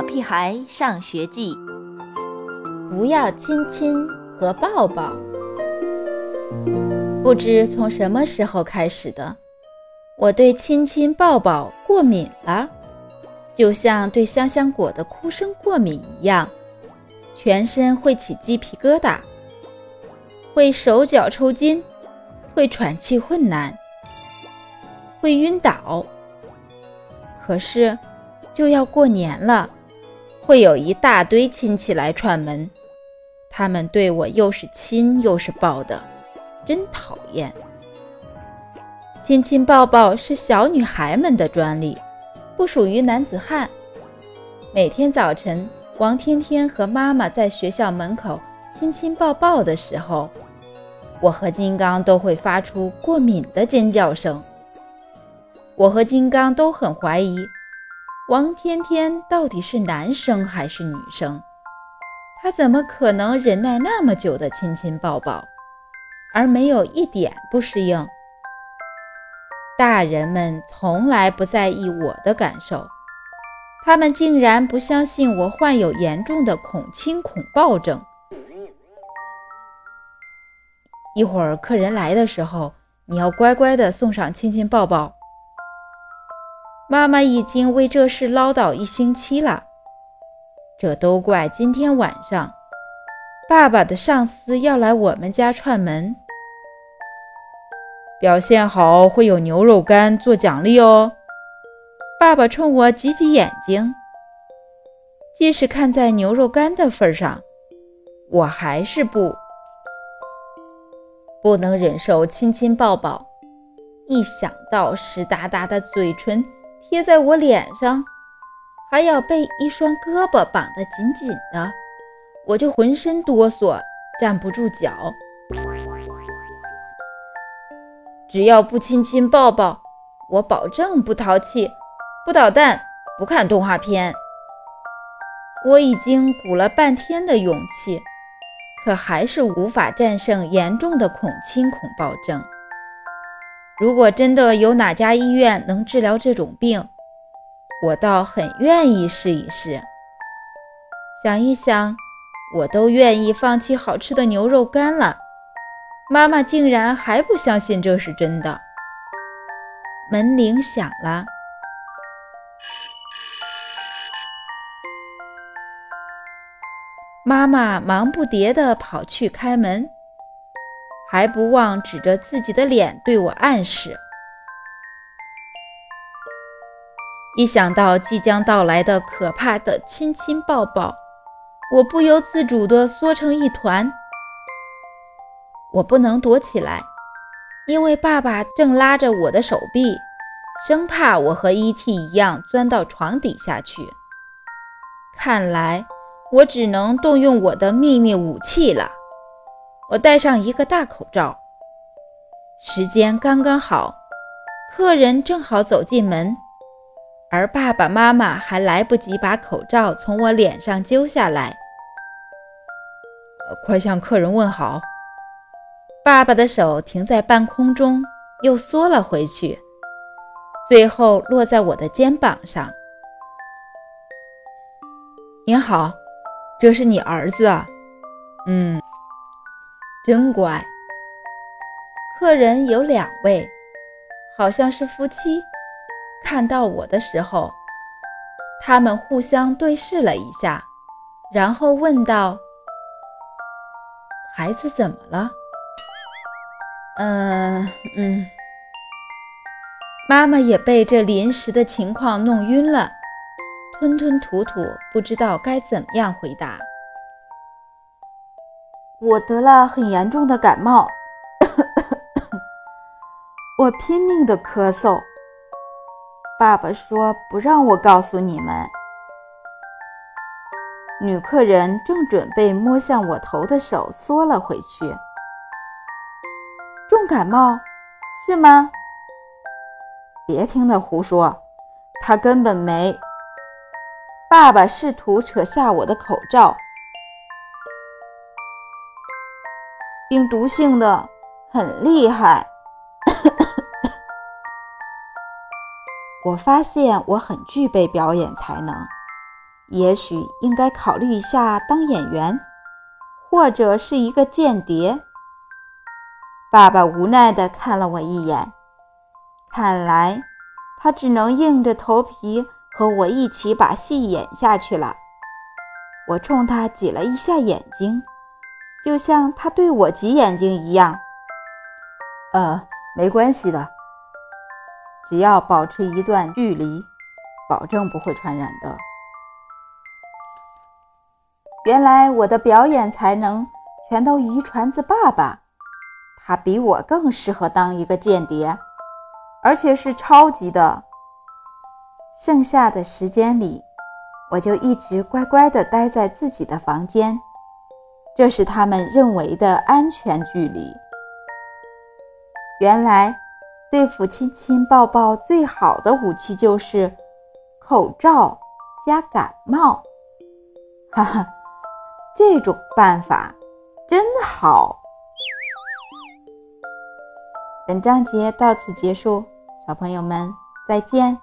小屁孩上学记》，不要亲亲和抱抱。不知从什么时候开始的，我对亲亲抱抱过敏了，就像对香香果的哭声过敏一样，全身会起鸡皮疙瘩，会手脚抽筋，会喘气困难，会晕倒。可是。就要过年了，会有一大堆亲戚来串门，他们对我又是亲又是抱的，真讨厌。亲亲抱抱是小女孩们的专利，不属于男子汉。每天早晨，王天天和妈妈在学校门口亲亲抱抱的时候，我和金刚都会发出过敏的尖叫声。我和金刚都很怀疑。王天天到底是男生还是女生？他怎么可能忍耐那么久的亲亲抱抱，而没有一点不适应？大人们从来不在意我的感受，他们竟然不相信我患有严重的恐亲恐暴症。一会儿客人来的时候，你要乖乖的送上亲亲抱抱。妈妈已经为这事唠叨一星期了，这都怪今天晚上爸爸的上司要来我们家串门，表现好会有牛肉干做奖励哦。爸爸冲我挤挤眼睛，即使看在牛肉干的份上，我还是不不能忍受亲亲抱抱，一想到湿哒哒的嘴唇。贴在我脸上，还要被一双胳膊绑得紧紧的，我就浑身哆嗦，站不住脚。只要不亲亲抱抱，我保证不淘气、不捣蛋、不看动画片。我已经鼓了半天的勇气，可还是无法战胜严重的恐亲恐暴症。如果真的有哪家医院能治疗这种病，我倒很愿意试一试。想一想，我都愿意放弃好吃的牛肉干了，妈妈竟然还不相信这是真的。门铃响了，妈妈忙不迭地跑去开门。还不忘指着自己的脸对我暗示。一想到即将到来的可怕的亲亲抱抱，我不由自主地缩成一团。我不能躲起来，因为爸爸正拉着我的手臂，生怕我和 E.T. 一样钻到床底下去。看来我只能动用我的秘密武器了。我戴上一个大口罩，时间刚刚好，客人正好走进门，而爸爸妈妈还来不及把口罩从我脸上揪下来。快向客人问好。爸爸的手停在半空中，又缩了回去，最后落在我的肩膀上。您好，这是你儿子啊？嗯。真乖。客人有两位，好像是夫妻。看到我的时候，他们互相对视了一下，然后问道：“孩子怎么了？”“嗯嗯。”妈妈也被这临时的情况弄晕了，吞吞吐吐，不知道该怎么样回答。我得了很严重的感冒，我拼命的咳嗽。爸爸说不让我告诉你们。女客人正准备摸向我头的手缩了回去。重感冒是吗？别听他胡说，他根本没。爸爸试图扯下我的口罩。病毒性的很厉害。我发现我很具备表演才能，也许应该考虑一下当演员，或者是一个间谍。爸爸无奈地看了我一眼，看来他只能硬着头皮和我一起把戏演下去了。我冲他挤了一下眼睛，就像他对我挤眼睛一样。呃，没关系的，只要保持一段距离，保证不会传染的。原来我的表演才能全都遗传自爸爸，他比我更适合当一个间谍，而且是超级的。剩下的时间里，我就一直乖乖地待在自己的房间，这是他们认为的安全距离。原来，对付亲亲抱抱最好的武器就是口罩加感冒，哈哈。这种办法真好。本章节到此结束，小朋友们再见。